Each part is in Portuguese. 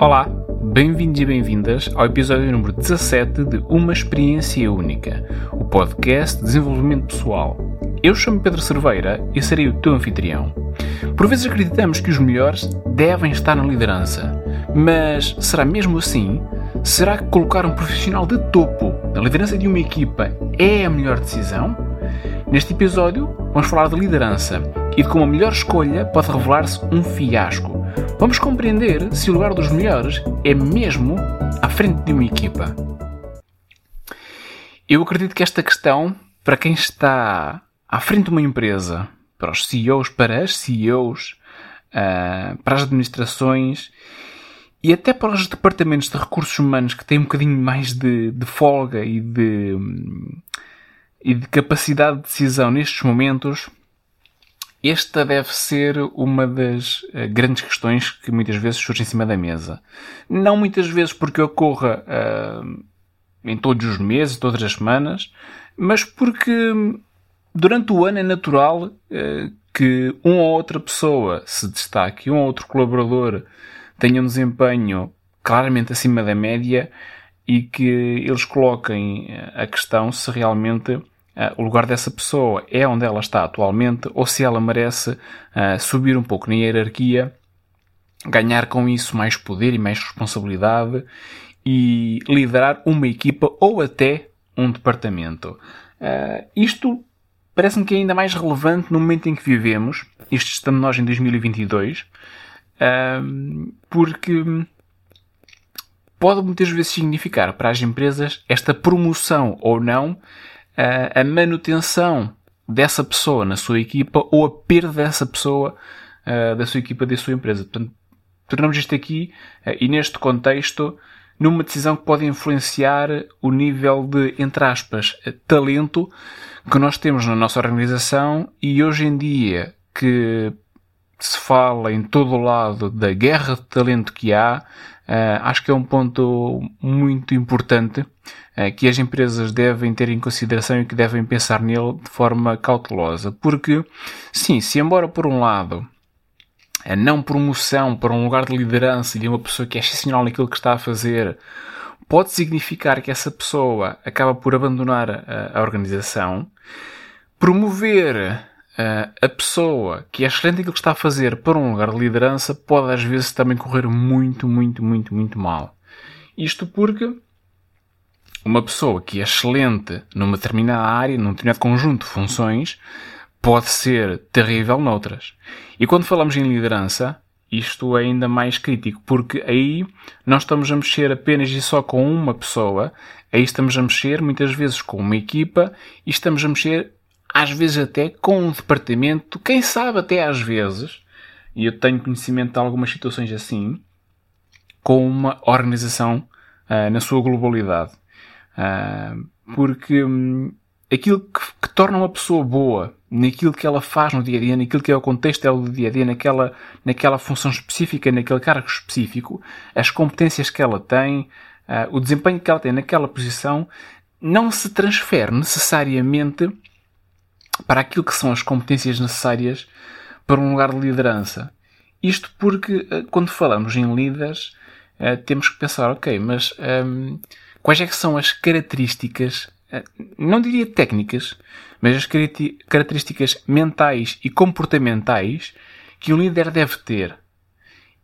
Olá, bem-vindos e bem-vindas ao episódio número 17 de Uma Experiência Única, o podcast de desenvolvimento pessoal. Eu chamo Pedro Cerveira e serei o teu anfitrião. Por vezes acreditamos que os melhores devem estar na liderança, mas será mesmo assim? Será que colocar um profissional de topo na liderança de uma equipa é a melhor decisão? Neste episódio, vamos falar de liderança e de como a melhor escolha pode revelar-se um fiasco. Vamos compreender se o lugar dos melhores é mesmo à frente de uma equipa. Eu acredito que esta questão, para quem está à frente de uma empresa, para os CEOs, para as CEOs, ah, para as administrações e até para os departamentos de recursos humanos que têm um bocadinho mais de, de folga e de, e de capacidade de decisão nestes momentos, esta deve ser uma das uh, grandes questões que muitas vezes surge em cima da mesa. Não muitas vezes porque ocorra uh, em todos os meses, todas as semanas, mas porque durante o ano é natural uh, que uma ou outra pessoa se destaque, um ou outro colaborador tenha um desempenho claramente acima da média e que eles coloquem a questão se realmente o lugar dessa pessoa é onde ela está atualmente ou se ela merece uh, subir um pouco na hierarquia, ganhar com isso mais poder e mais responsabilidade e liderar uma equipa ou até um departamento. Uh, isto parece-me que é ainda mais relevante no momento em que vivemos, isto estamos nós em 2022, porque pode muitas vezes significar para as empresas esta promoção ou não a, manutenção dessa pessoa na sua equipa ou a perda dessa pessoa da sua equipa, da sua empresa. Portanto, tornamos isto aqui e neste contexto numa decisão que pode influenciar o nível de, entre aspas, talento que nós temos na nossa organização e hoje em dia que se fala em todo o lado da guerra de talento que há, uh, acho que é um ponto muito importante uh, que as empresas devem ter em consideração e que devem pensar nele de forma cautelosa. Porque, sim, se embora por um lado a não promoção para um lugar de liderança de uma pessoa que é excepcional naquilo que está a fazer pode significar que essa pessoa acaba por abandonar a, a organização, promover a pessoa que é excelente aquilo que está a fazer para um lugar de liderança pode às vezes também correr muito, muito, muito, muito mal. Isto porque uma pessoa que é excelente numa determinada área, num determinado conjunto de funções, pode ser terrível noutras. E quando falamos em liderança, isto é ainda mais crítico, porque aí nós estamos a mexer apenas e só com uma pessoa, aí estamos a mexer muitas vezes com uma equipa e estamos a mexer às vezes até com um departamento, quem sabe até às vezes, e eu tenho conhecimento de algumas situações assim, com uma organização uh, na sua globalidade. Uh, porque um, aquilo que, que, torna uma pessoa boa naquilo que ela faz no dia a dia, naquilo que é o contexto dela do dia a dia, naquela, naquela função específica, naquele cargo específico, as competências que ela tem, uh, o desempenho que ela tem naquela posição, não se transfere necessariamente para aquilo que são as competências necessárias para um lugar de liderança. Isto porque, eh, quando falamos em líderes, eh, temos que pensar, ok, mas um, ehm, quais é que são as características, eh, não diria técnicas, mas as características mentais e comportamentais que o líder deve ter?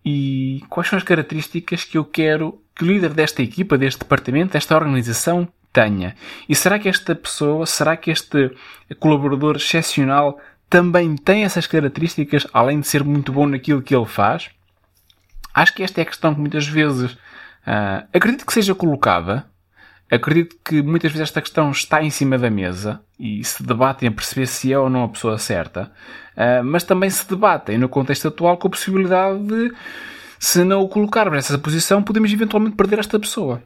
E quais são as características que eu quero que o líder desta equipa, deste departamento, desta organização tenha. E será que esta pessoa, será que este colaborador excepcional também tem essas características, além de ser muito bom naquilo que ele faz? Acho que esta é a questão que muitas vezes uh, acredito que seja colocada. Acredito que muitas vezes esta questão está em cima da mesa e se debatem a perceber se é ou não a pessoa certa, uh, mas também se debatem no contexto atual com a possibilidade de, se não o colocarmos nessa posição, podemos eventualmente perder esta pessoa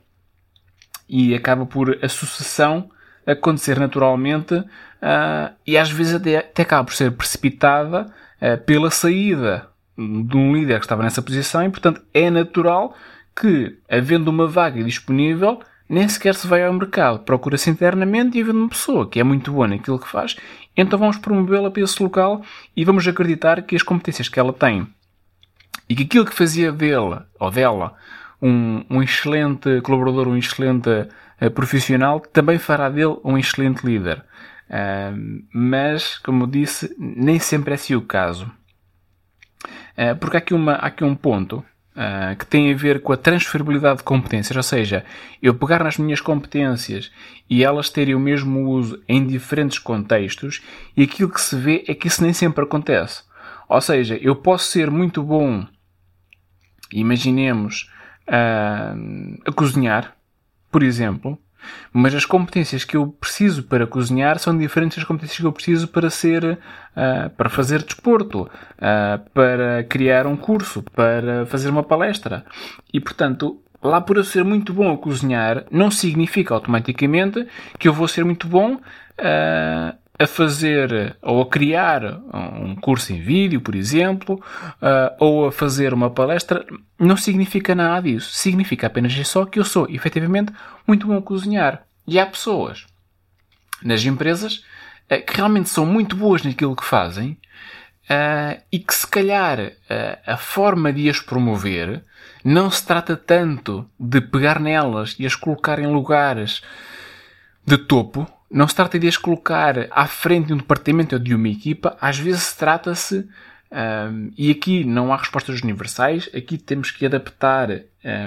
e acaba por a sucessão acontecer naturalmente uh, e às vezes até, até, acaba por ser precipitada uh, pela saída de um líder que estava nessa posição e, portanto, é natural que, havendo uma vaga disponível, nem sequer se vai ao mercado. Procura-se internamente e havendo uma pessoa que é muito boa naquilo que faz, então vamos promovê-la para esse local e vamos acreditar que as competências que ela tem e que aquilo que fazia dele ou dela um, um excelente colaborador, um excelente uh, profissional, também fará dele um excelente líder. Uh, mas, como disse, nem sempre é assim o caso. Uh, porque há aqui, uma, há aqui um ponto Uh, que tem a ver com a transferibilidade de competências, ou seja, eu pegar nas minhas competências e elas terem o mesmo uso em diferentes contextos, e aquilo que se vê é que isso nem sempre acontece. Ou seja, eu posso ser muito bom, imaginemos, uh, a cozinhar, por exemplo, mas as competências que eu preciso para cozinhar são diferentes das competências que eu preciso para ser, uh, para fazer desporto, uh, para criar um curso, para fazer uma palestra. E portanto, lá por eu ser muito bom a cozinhar, não significa automaticamente que eu vou ser muito bom uh, a fazer ou a criar um curso em vídeo, por exemplo, uh, ou a fazer uma palestra, não significa nada disso. Significa apenas só que eu sou, efetivamente, muito bom a cozinhar. E há pessoas nas empresas uh, que realmente são muito boas naquilo que fazem uh, e que, se calhar, a forma de as promover não se trata tanto de pegar nelas e as colocar em lugares de topo, não se trata de as colocar à frente de um departamento ou de uma equipa, às vezes trata-se, um, e aqui não há respostas universais, aqui temos que adaptar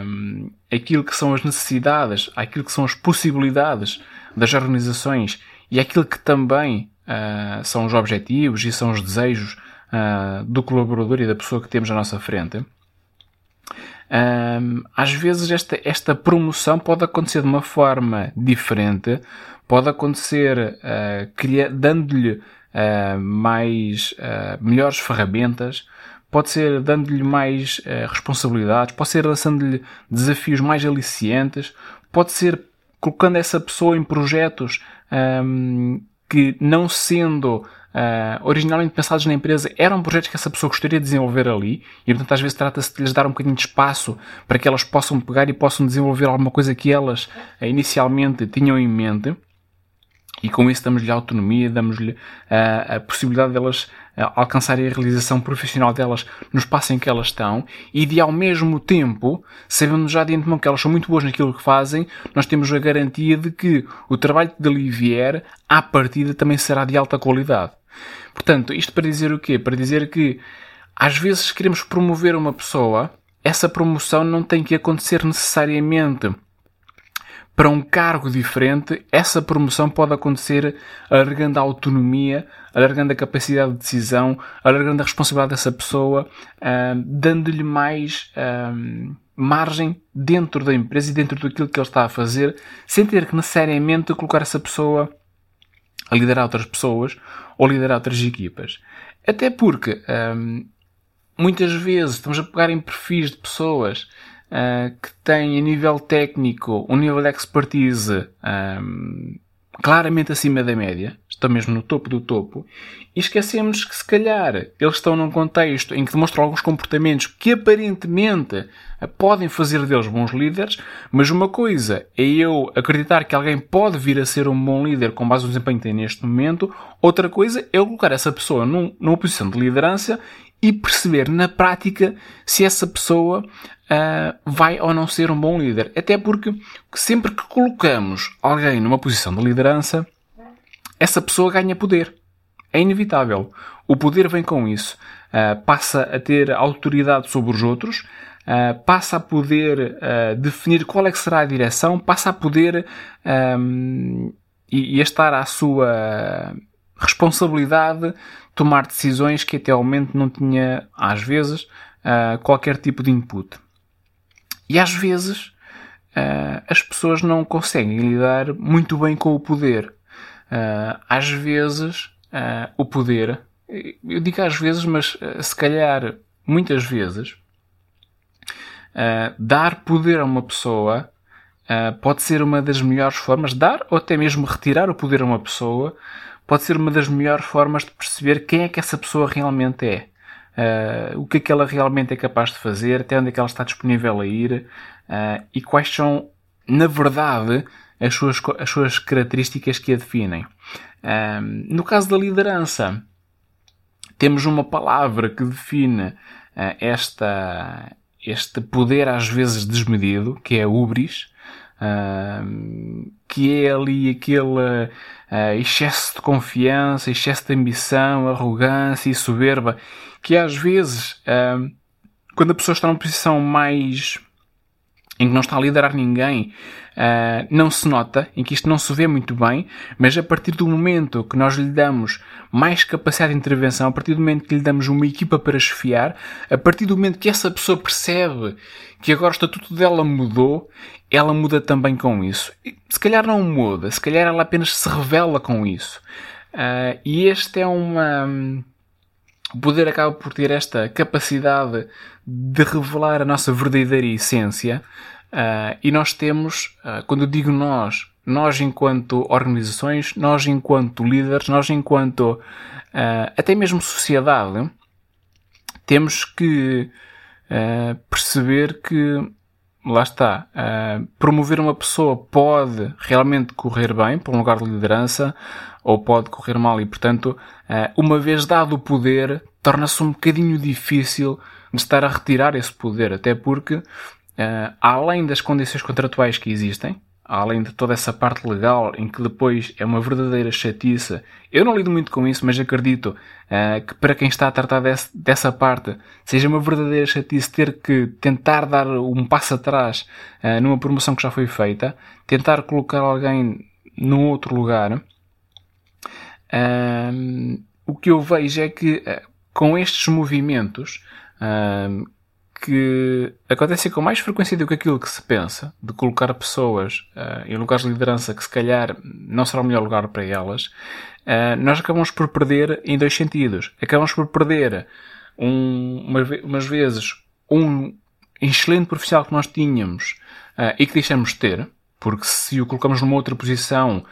um, aquilo que são as necessidades, aquilo que são as possibilidades das organizações e aquilo que também uh, são os objetivos e são os desejos uh, do colaborador e da pessoa que temos à nossa frente. Um, às vezes esta, esta promoção pode acontecer de uma forma diferente, pode acontecer uh, dando-lhe uh, mais uh, melhores ferramentas, pode ser dando-lhe mais responsabilidades, pode ser lançando-lhe desafios mais aliciantes, pode ser colocando essa pessoa em projetos um, que não sendo uh, originalmente pensados na empresa eram projetos que essa pessoa gostaria de desenvolver ali e, portanto, às vezes trata-se de lhes dar um bocadinho de espaço para que elas possam pegar e possam desenvolver alguma coisa que elas uh, inicialmente tinham em mente. E com isso damos-lhe autonomia, damos-lhe uh, a possibilidade delas de uh, alcançarem a realização profissional delas no espaço em que elas estão e de ao mesmo tempo, sabendo já de antemão que elas são muito boas naquilo que fazem, nós temos a garantia de que o trabalho que dali vier, à partida, também será de alta qualidade. Portanto, isto para dizer o quê? Para dizer que às vezes queremos promover uma pessoa, essa promoção não tem que acontecer necessariamente para um cargo diferente, essa promoção pode acontecer alargando a autonomia, alargando a capacidade de decisão, alargando a responsabilidade dessa pessoa, uh, dando-lhe mais uh, margem dentro da empresa e dentro daquilo que ele está a fazer, sem ter que necessariamente colocar essa pessoa a liderar outras pessoas ou liderar outras equipas. Até porque muitas vezes estamos a pegar em perfis de pessoas uh, que têm a nível técnico um nível de expertise um, claramente acima da média, estão mesmo no topo do topo, e esquecemos que se calhar eles estão num contexto em que demonstram alguns comportamentos que aparentemente podem fazer deles bons líderes, mas uma coisa é eu acreditar que alguém pode vir a ser um bom líder com base no desempenho que tem neste momento, outra coisa é eu colocar essa pessoa num, numa posição de liderança e perceber na prática se essa pessoa uh, vai ou não ser um bom líder. Até porque sempre que colocamos alguém numa posição de liderança, essa pessoa ganha poder. É inevitável. O poder vem com isso. Uh, passa a ter autoridade sobre os outros, uh, passa a poder definir qual é que será a direção, passa a poder um, e, e a estar à sua responsabilidade tomar decisões que até ao momento não tinha, às vezes, qualquer tipo de input. E às vezes uh, as pessoas não conseguem lidar muito bem com o poder. Uh, às vezes uh, o poder, eu digo às vezes, mas se calhar muitas vezes, dar poder a uma pessoa pode ser uma das melhores formas, dar ou até mesmo retirar o poder a uma pessoa, pode ser uma das melhores formas de perceber quem é que essa pessoa realmente é uh, o que é que ela realmente é capaz de fazer, até onde é que ela está disponível a ir uh, e quais são, na verdade, as suas, as suas características que a definem. Uh, no caso da liderança, temos uma palavra que define esta, este poder às vezes desmedido, que é ubris, que é ali aquele excesso de confiança, excesso de ambição, arrogância e soberba, que às vezes, quando a pessoa está numa posição mais em que não está a liderar ninguém, uh, não se nota, em que isto não se vê muito bem, mas a partir do momento que nós lhe damos mais capacidade de intervenção, a partir do momento que lhe damos uma equipa para chefiar, a partir do momento que essa pessoa percebe que agora o estatuto dela mudou, ela muda também com isso. Se calhar não muda, se calhar ela apenas se revela com isso. Uh, e este é uma. O poder acaba por ter esta capacidade de revelar a nossa verdadeira essência. Uh, e nós temos, uh, quando eu digo nós, nós enquanto organizações, nós enquanto líderes, nós enquanto uh, até mesmo sociedade, temos que perceber que lá está, promover uma pessoa pode realmente correr bem para um lugar de liderança ou pode correr mal e portanto uma vez dado o poder torna-se um bocadinho difícil de estar a retirar esse poder, até porque, uh, além das condições contratuais que existem, além de toda essa parte legal em que depois é uma verdadeira chatice, eu não lido muito com isso, mas acredito uh, que para quem está a tratar dessa parte seja uma verdadeira chatice ter que tentar dar um passo atrás numa promoção que já foi feita, tentar colocar alguém num outro lugar. Uh, o que eu vejo é que com estes movimentos que acontecem com mais frequência do que aquilo que se pensa, de colocar pessoas uh, em lugares de liderança que se calhar não será o melhor lugar para elas, uh, nós acabamos por perder em dois sentidos. Acabamos por perder um, umas, umas vezes um excelente profissional que nós tínhamos uh, e que deixamos de ter, porque se o colocamos numa outra posição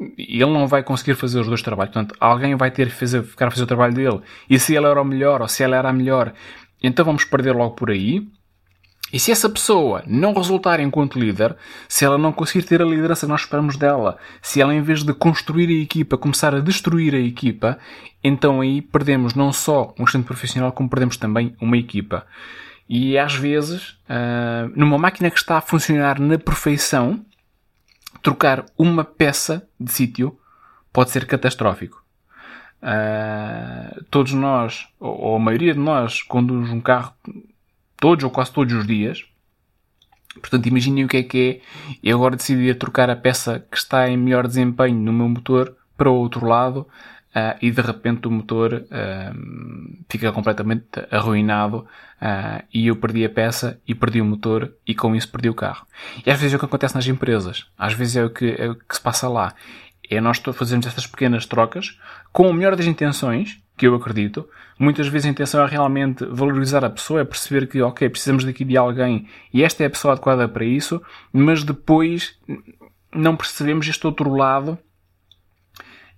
ele não vai conseguir fazer os dois trabalhos. Portanto, alguém vai ter que fazer, ficar a fazer o trabalho dele. E se ele era o melhor ou se ela era a melhor, então vamos perder logo por aí. E se essa pessoa não resultar enquanto líder, se ela não conseguir ter a liderança que nós esperamos dela, se ela em vez de construir a equipa começar a destruir a equipa, então aí perdemos não só um excelente profissional, como perdemos também uma equipa. E às vezes, uh, numa máquina que está a funcionar na perfeição, trocar uma peça de sítio pode ser catastrófico. Uh, todos nós, ou a maioria de nós, conduz um carro todos ou quase todos os dias. Portanto, imaginem o que é que é eu agora decidir trocar a peça que está em melhor desempenho no meu motor para o outro lado uh, e de repente o motor uh, fica completamente arruinado e eu perdi a peça e perdi o motor e com isso perdi o carro. E às vezes é o que acontece nas empresas. Às vezes é o que, é o que se passa lá é nós fazermos estas pequenas trocas com a melhor das intenções, que eu acredito. Muitas vezes a intenção é realmente valorizar a pessoa, é perceber que, ok, precisamos daqui de alguém e esta é a pessoa adequada para isso, mas depois não percebemos este outro lado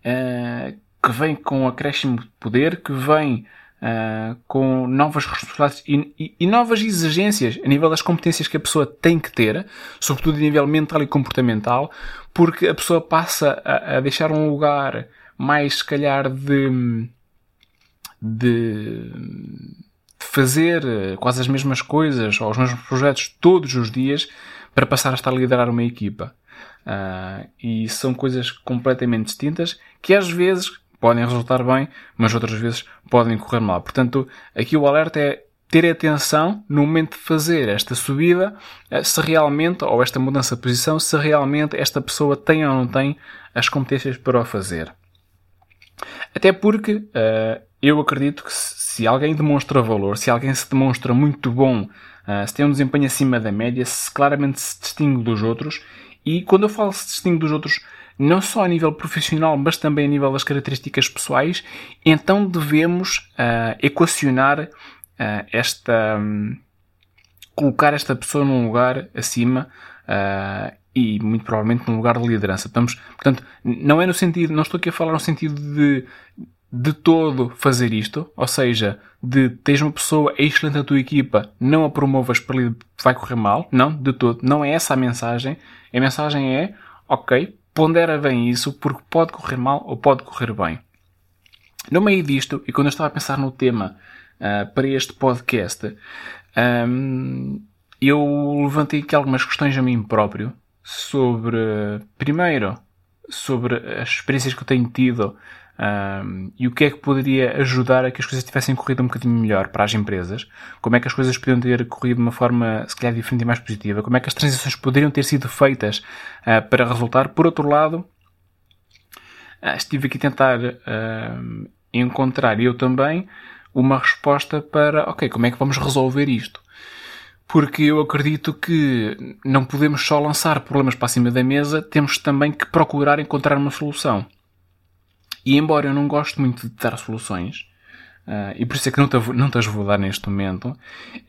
uh, que vem com acréscimo de poder, que vem uh, com novas responsabilidades e, e, e, novas exigências a nível das competências que a pessoa tem que ter, sobretudo a nível mental e comportamental, porque a pessoa passa a, a deixar um lugar mais, se calhar, de, de fazer quase as mesmas coisas ou os mesmos projetos todos os dias para passar a estar a liderar uma equipa. Uh, e são coisas completamente distintas que às vezes podem resultar bem, mas outras vezes podem correr mal. Portanto, aqui o alerta é ter atenção no momento de fazer esta subida, eh, se realmente, ou esta mudança de posição, se realmente esta pessoa tem ou não tem as competências para o fazer. Até porque uh, eu acredito que se alguém demonstra valor, se alguém se demonstra muito bom, uh, se tem um desempenho acima da média, se claramente se distingue dos outros, e quando eu falo se distingue dos outros, não só a nível profissional, mas também a nível das características pessoais, então devemos uh, equacionar uh, esta. Um, colocar esta pessoa num lugar acima uh, e muito provavelmente num lugar de liderança. Estamos, portanto, não é no sentido, não estou aqui a falar no sentido de de todo fazer isto, ou seja, de tens uma pessoa excelente na tua equipa, não a promovas para vai correr mal. Não, de todo. Não é essa a mensagem. A mensagem é, ok, pondera bem isso porque pode correr mal ou pode correr bem. No meio disto, e quando eu estava a pensar no tema uh, para este podcast, um, eu levantei aqui algumas questões a mim próprio sobre, primeiro, sobre as experiências que eu tenho tido um, e o que é que poderia ajudar a que as coisas tivessem corrido um bocadinho melhor para as empresas, como é que as coisas podiam ter corrido de uma forma se calhar diferente e mais positiva, como é que as transições poderiam ter sido feitas uh, para resultar. Por outro lado, uh, estive aqui a tentar uh, encontrar eu também uma resposta para, ok, como é que vamos resolver isto? Porque eu acredito que não podemos só lançar problemas para cima da mesa, temos também que procurar encontrar uma solução. E embora eu não goste muito de dar soluções, uh, e por isso é que não te, não te as vou dar neste momento,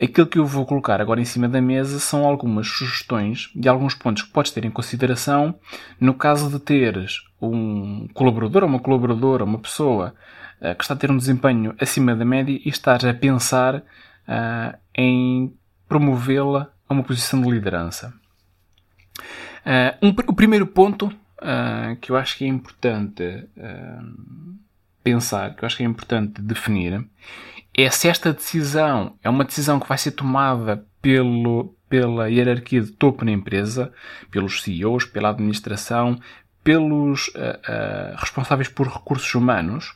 aquilo que eu vou colocar agora em cima da mesa são algumas sugestões de alguns pontos que podes ter em consideração no caso de teres um colaborador ou uma colaboradora, uma pessoa uh, que está a ter um desempenho acima da média e estás a pensar uh, em promovê-la a uma posição de liderança. Um, o primeiro ponto uh, que eu acho que é importante uh, pensar, que eu acho que é importante definir, é se esta decisão é uma decisão que vai ser tomada pelo, pela hierarquia de topo na empresa, pelos CEOs, pela administração, pelos uh, responsáveis por recursos humanos,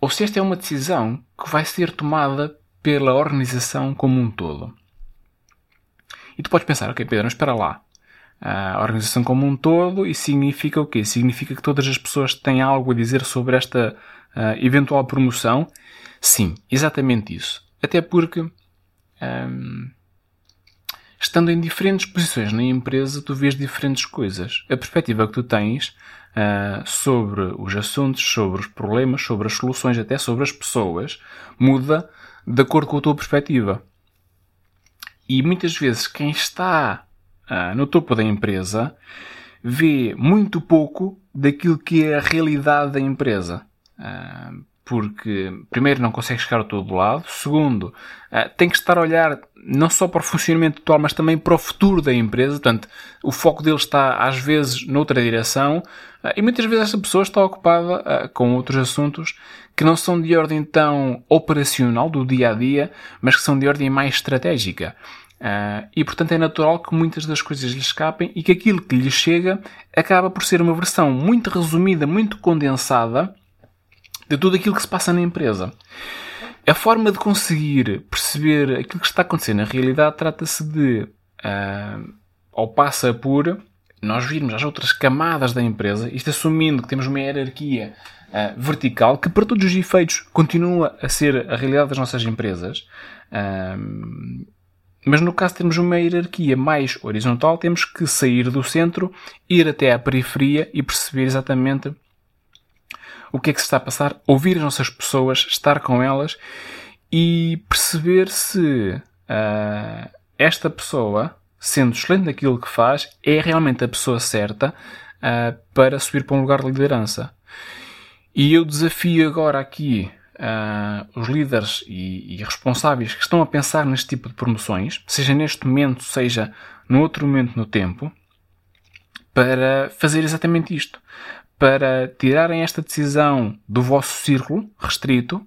ou se esta é uma decisão que vai ser tomada pela organização como um todo. E tu podes pensar, ok, Pedro, espera lá a organização como um todo e significa o quê? Significa que todas as pessoas têm algo a dizer sobre esta uh, eventual promoção? Sim, exatamente isso. Até porque, um, estando em diferentes posições na empresa, tu vês diferentes coisas. A perspectiva que tu tens uh, sobre os assuntos, sobre os problemas, sobre as soluções, até sobre as pessoas, muda de acordo com a tua perspectiva. E muitas vezes quem está uh, no topo da empresa vê muito pouco daquilo que é a realidade da empresa. Uh, porque, primeiro, não consegue chegar a todo lado. Segundo, uh, tem que estar a olhar não só para o funcionamento atual, mas também para o futuro da empresa. Portanto, o foco dele está, às vezes, noutra direção. E muitas vezes essa pessoa está ocupada com outros assuntos que não são de ordem tão operacional, do dia a dia, mas que são de ordem mais estratégica. Uh, e portanto é natural que muitas das coisas lhe escapem e que aquilo que lhe chega acaba por ser uma versão muito resumida, muito condensada de tudo aquilo que se passa na empresa. A forma de conseguir perceber aquilo que está acontecendo na realidade trata-se de, uh, ou passa por nós virmos as outras camadas da empresa, isto assumindo que temos uma hierarquia uh, vertical que, para todos os efeitos, continua a ser a realidade das nossas empresas. Uh, mas no caso de termos uma hierarquia mais horizontal, temos que sair do centro, ir até à periferia e perceber exatamente o que é que se está a passar, ouvir as nossas pessoas, estar com elas e perceber se uh, esta pessoa, sendo excelente naquilo que faz, é realmente a pessoa certa uh, para subir para um lugar de liderança. E eu desafio agora aqui uh, os líderes e, e, responsáveis que estão a pensar neste tipo de promoções, seja neste momento, seja no outro momento no tempo, para fazer exatamente isto. Para tirarem esta decisão do vosso círculo restrito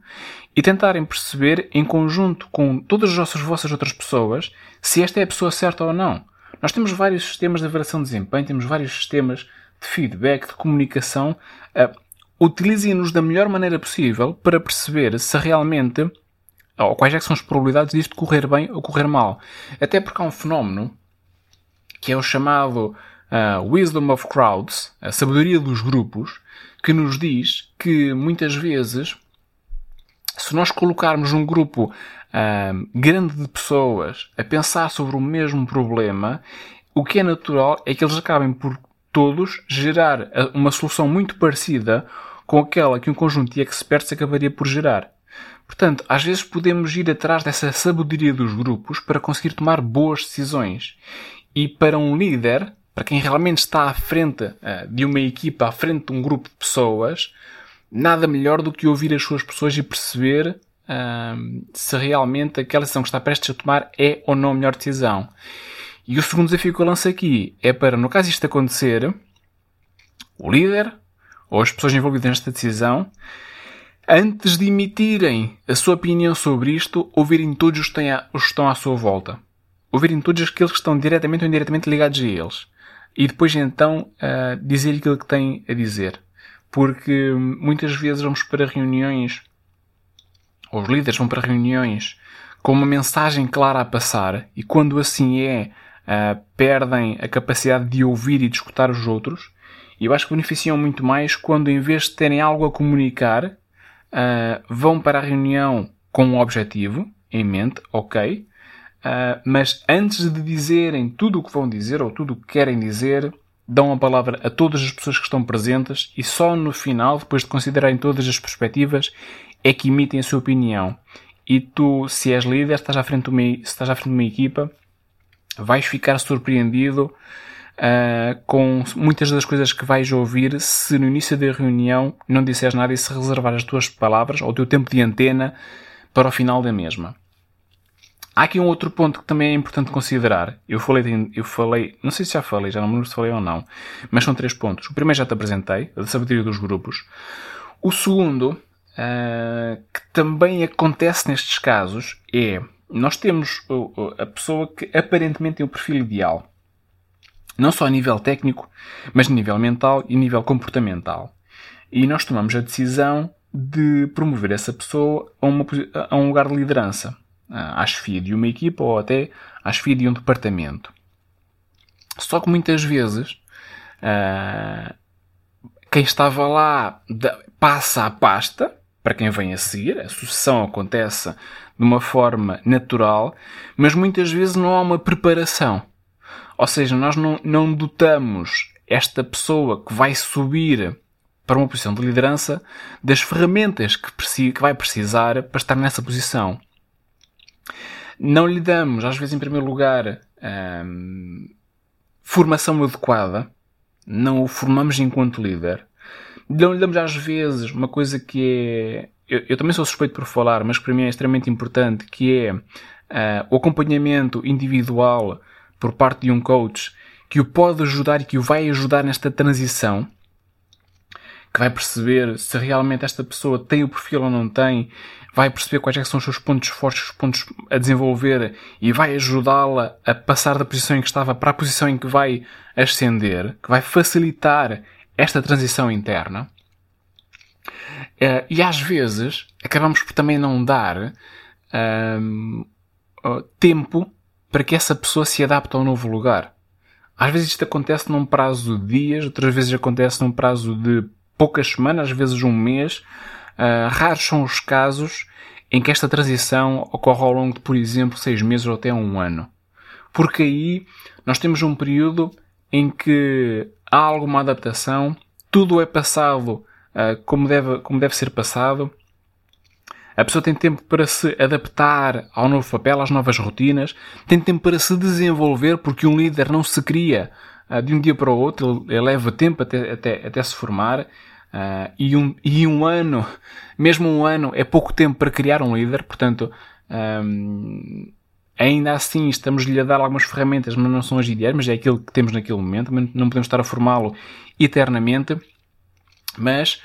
e tentarem perceber, em conjunto com todas as vossas, vossas outras pessoas, se esta é a pessoa certa ou não. Nós temos vários sistemas de avaliação de desempenho, temos vários sistemas de feedback, de comunicação. Utilizem-nos da melhor maneira possível para perceber se realmente ou quais é são as probabilidades disto correr bem ou correr mal. Até porque há um fenómeno que é o chamado uh, Wisdom of Crowds, a sabedoria dos grupos, que nos diz que muitas vezes, se nós colocarmos um grupo uh, grande de pessoas a pensar sobre o mesmo problema, o que é natural é que eles acabem por todos gerar uma solução muito parecida com aquela que um conjunto de experts acabaria por gerar. Portanto, às vezes podemos ir atrás dessa sabedoria dos grupos para conseguir tomar boas decisões. E para um líder, para quem realmente está à frente uh, de uma equipa, à frente de um grupo de pessoas, nada melhor do que ouvir as suas pessoas e perceber uh, se realmente aquela decisão que está prestes a tomar é ou não a melhor decisão. E o segundo desafio que eu lanço aqui é para, no caso isto acontecer, o líder ou as pessoas envolvidas nesta decisão antes de emitirem a sua opinião sobre isto, ouvirem todos os que estão à sua volta. Ouvirem todos aqueles que estão diretamente ou indiretamente ligados a eles. E depois então uh, dizer aquilo que têm a dizer. Porque muitas vezes vamos para reuniões, ou os líderes vão para reuniões com uma mensagem clara a passar, e quando assim é, uh, perdem a capacidade de ouvir e de escutar os outros. E eu acho que beneficiam muito mais quando, em vez de terem algo a comunicar, uh, vão para a reunião com um objetivo em mente, ok, uh, mas antes de dizerem tudo o que vão dizer ou tudo o que querem dizer, dão a palavra a todas as pessoas que estão presentes e só no final, depois de considerarem todas as perspectivas, é que emitem a sua opinião. E tu, se és líder, estás à frente de uma, estás à frente de uma equipa, vais ficar surpreendido uh, com muitas das coisas que vais ouvir se no início da reunião não disseres nada e se reservar as tuas palavras ou o teu tempo de antena para o final da mesma. Há aqui um outro ponto que também é importante considerar. Eu falei, eu falei, não sei se já falei, já não me lembro se falei ou não, mas são três pontos. O primeiro já te apresentei, a sabedoria dos grupos. O segundo, uh, que também acontece nestes casos, é nós temos a pessoa que aparentemente tem o perfil ideal. Não só a nível técnico, mas a nível mental e nível comportamental. E nós tomamos a decisão de promover essa pessoa a, uma, a um lugar de liderança, à chefia de uma equipa ou até à chefia de um departamento. Só que muitas vezes uh, quem estava lá passa a pasta para quem vem a seguir, a sucessão acontece de uma forma natural, mas muitas vezes não há uma preparação. Ou seja, nós não, não dotamos esta pessoa que vai subir para uma posição de liderança das ferramentas que, que vai precisar para estar nessa posição. Não lhe damos, às vezes, em primeiro lugar, hum, formação adequada. Não o formamos enquanto líder. Damos, às vezes, uma coisa que é eu, eu, também sou suspeito por falar, mas que para mim é extremamente importante, que é uh, o acompanhamento individual por parte de um coach que o pode ajudar e que o vai ajudar nesta transição, que vai perceber se realmente esta pessoa tem o perfil ou não tem, vai perceber quais é são os seus pontos fortes, os pontos a desenvolver e vai ajudá-la a passar da posição em que estava para a posição em que vai ascender, que vai facilitar esta transição interna. Uh, e às vezes acabamos por também não dar uh, tempo para que essa pessoa se adapte ao novo lugar. Às vezes isto acontece num prazo de dias, outras vezes acontece num prazo de poucas semanas, às vezes um mês. Uh, raros são os casos em que esta transição ocorre ao longo de, por exemplo, seis meses ou até um ano. Porque aí nós temos um período em que há alguma adaptação, tudo é passado uh, como, deve, como deve ser passado. A pessoa tem tempo para se adaptar ao novo papel, às novas rotinas, tem tempo para se desenvolver, porque um líder não se cria uh, de um dia para o outro, ele, leva tempo até, até, até se formar. Uh, e, um, e um ano, mesmo um ano, é pouco tempo para criar um líder, portanto, um, ainda assim estamos-lhe a dar algumas ferramentas, mas não são as ideais, mas é aquilo que temos naquele momento, não podemos estar a formá-lo eternamente. Mas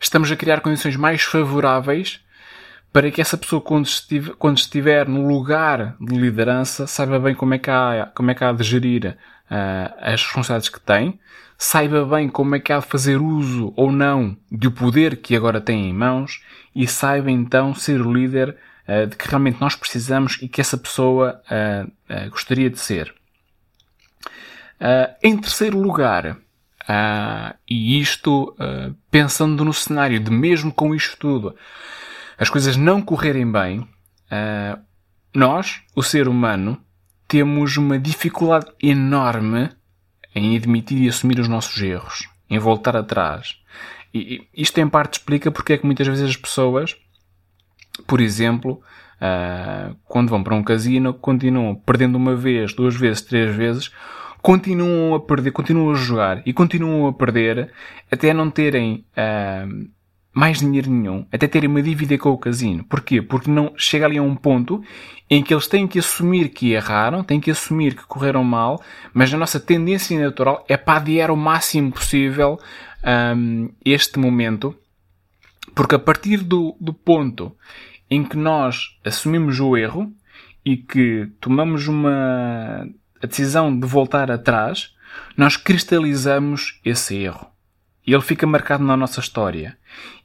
estamos a criar condições mais favoráveis para que essa pessoa, quando estiver, quando estiver no lugar de liderança, saiba bem como é que há, como é que há de gerir uh, as responsabilidades que tem, saiba bem como é que há de fazer uso ou não do poder que agora tem em mãos e saiba então ser o líder uh, de que realmente nós precisamos e que essa pessoa uh, gostaria de ser. em terceiro lugar, e isto, pensando no cenário de mesmo com isto tudo, as coisas não correrem bem, nós, o ser humano, temos uma dificuldade enorme em admitir e assumir os nossos erros, em voltar atrás. E isto em parte explica porque é que muitas vezes as pessoas, por exemplo, quando vão para um casino, continuam perdendo uma vez, duas vezes, três vezes, continuam a perder, continuam a jogar e continuam a perder até não terem uh, mais dinheiro nenhum, até terem uma dívida com o casino. Porquê? Porque não chega ali a um ponto em que eles têm que assumir que erraram, têm que assumir que correram mal, mas a nossa tendência natural é para adiar o máximo possível um, este momento Porque a partir do, do ponto em que nós assumimos o erro e que tomamos uma a decisão de voltar atrás, nós cristalizamos esse erro. E ele fica marcado na nossa história.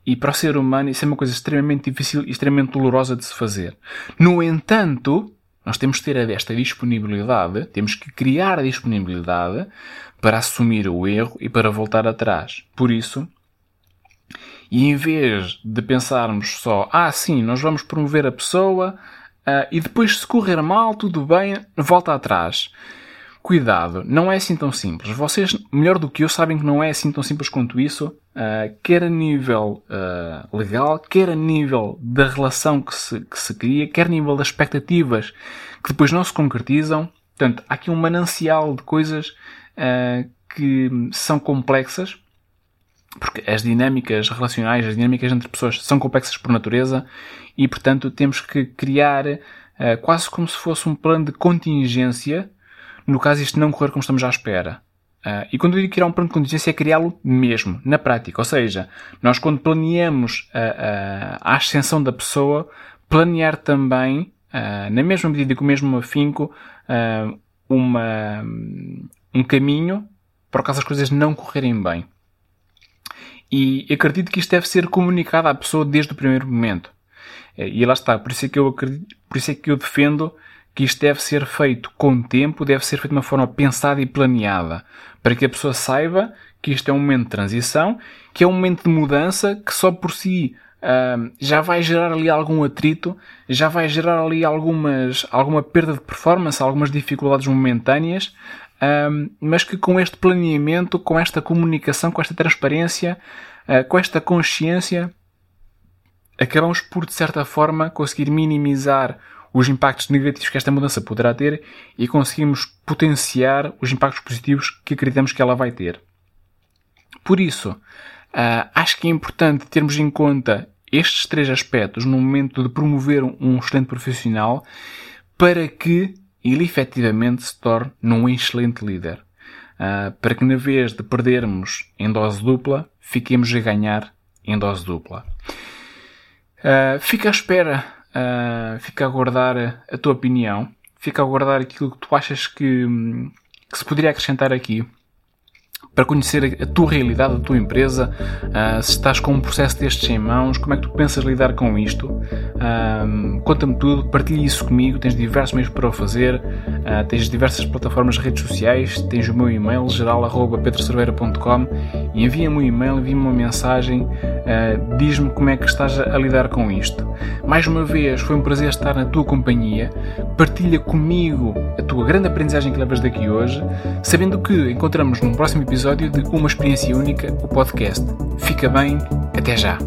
E para o ser humano isso é uma coisa extremamente difícil e extremamente dolorosa de se fazer. No entanto, nós temos que ter esta disponibilidade, temos que criar a disponibilidade para assumir o erro e para voltar atrás. Por isso, e em vez de pensarmos só, ah, sim, nós vamos promover a pessoa uh, e depois se correr mal, tudo bem, volta atrás. Cuidado, não é assim tão simples. Vocês, melhor do que eu, sabem que não é assim tão simples quanto isso, uh, quer a nível uh, legal, quer a nível da relação que se, que se cria, quer a nível das expectativas que depois não se concretizam. Portanto, há aqui um manancial de coisas uh, que são complexas, porque as dinâmicas relacionais, as dinâmicas entre pessoas são complexas por natureza e, portanto, temos que criar quase como se fosse um plano de contingência no caso isto não correr como estamos à espera. Uh, e quando eu digo criar um plano de contingência é criá-lo mesmo, na prática. Ou seja, nós quando planeamos a, a, a ascensão da pessoa, planear também, uh, na mesma medida que o mesmo afinco, uh, uma, um caminho para o caso as coisas não correrem bem. E acredito que isto deve ser comunicado à pessoa desde o primeiro momento. E lá está, por isso é que eu, acredito, por isso é que eu defendo que isto deve ser feito com tempo, deve ser feito de uma forma pensada e planeada, para que a pessoa saiba que isto é um momento de transição, que é um momento de mudança, que só por si uh, já vai gerar ali algum atrito, já vai gerar ali algumas, alguma perda de performance, algumas dificuldades momentâneas, uh, mas que com este planeamento, com esta comunicação, com esta transparência, uh, com esta consciência, acabamos por, de certa forma, conseguir minimizar os impactos negativos que esta mudança poderá ter e conseguimos potenciar os impactos positivos que acreditamos que ela vai ter. Por isso, uh, acho que é importante termos em conta estes três aspectos no momento de promover um excelente profissional para que ele efetivamente se torne um excelente líder. Uh, para que na vez de perdermos em dose dupla, fiquemos a ganhar em dose dupla. Uh, fica à espera Uh, fica a aguardar a tua opinião. Fica a aguardar aquilo que tu achas que, que se poderia acrescentar aqui para conhecer a tua realidade, a tua empresa, uh, se estás com um processo destes em mãos, como é que tu pensas lidar com isto. Uh, Conta-me tudo, partilha isso comigo, tens diversos meios para o fazer, uh, tens diversas plataformas de redes sociais, tens o meu e-mail geral.pedrocerveira.com e envia-me um e-mail, envia-me uma mensagem, diz-me como é que estás a lidar com isto. Mais uma vez, foi um prazer estar na tua companhia, partilha comigo a tua grande aprendizagem que levas daqui hoje, sabendo que encontramos num próximo episódio de Uma Experiência Única, o podcast. Fica bem, até já!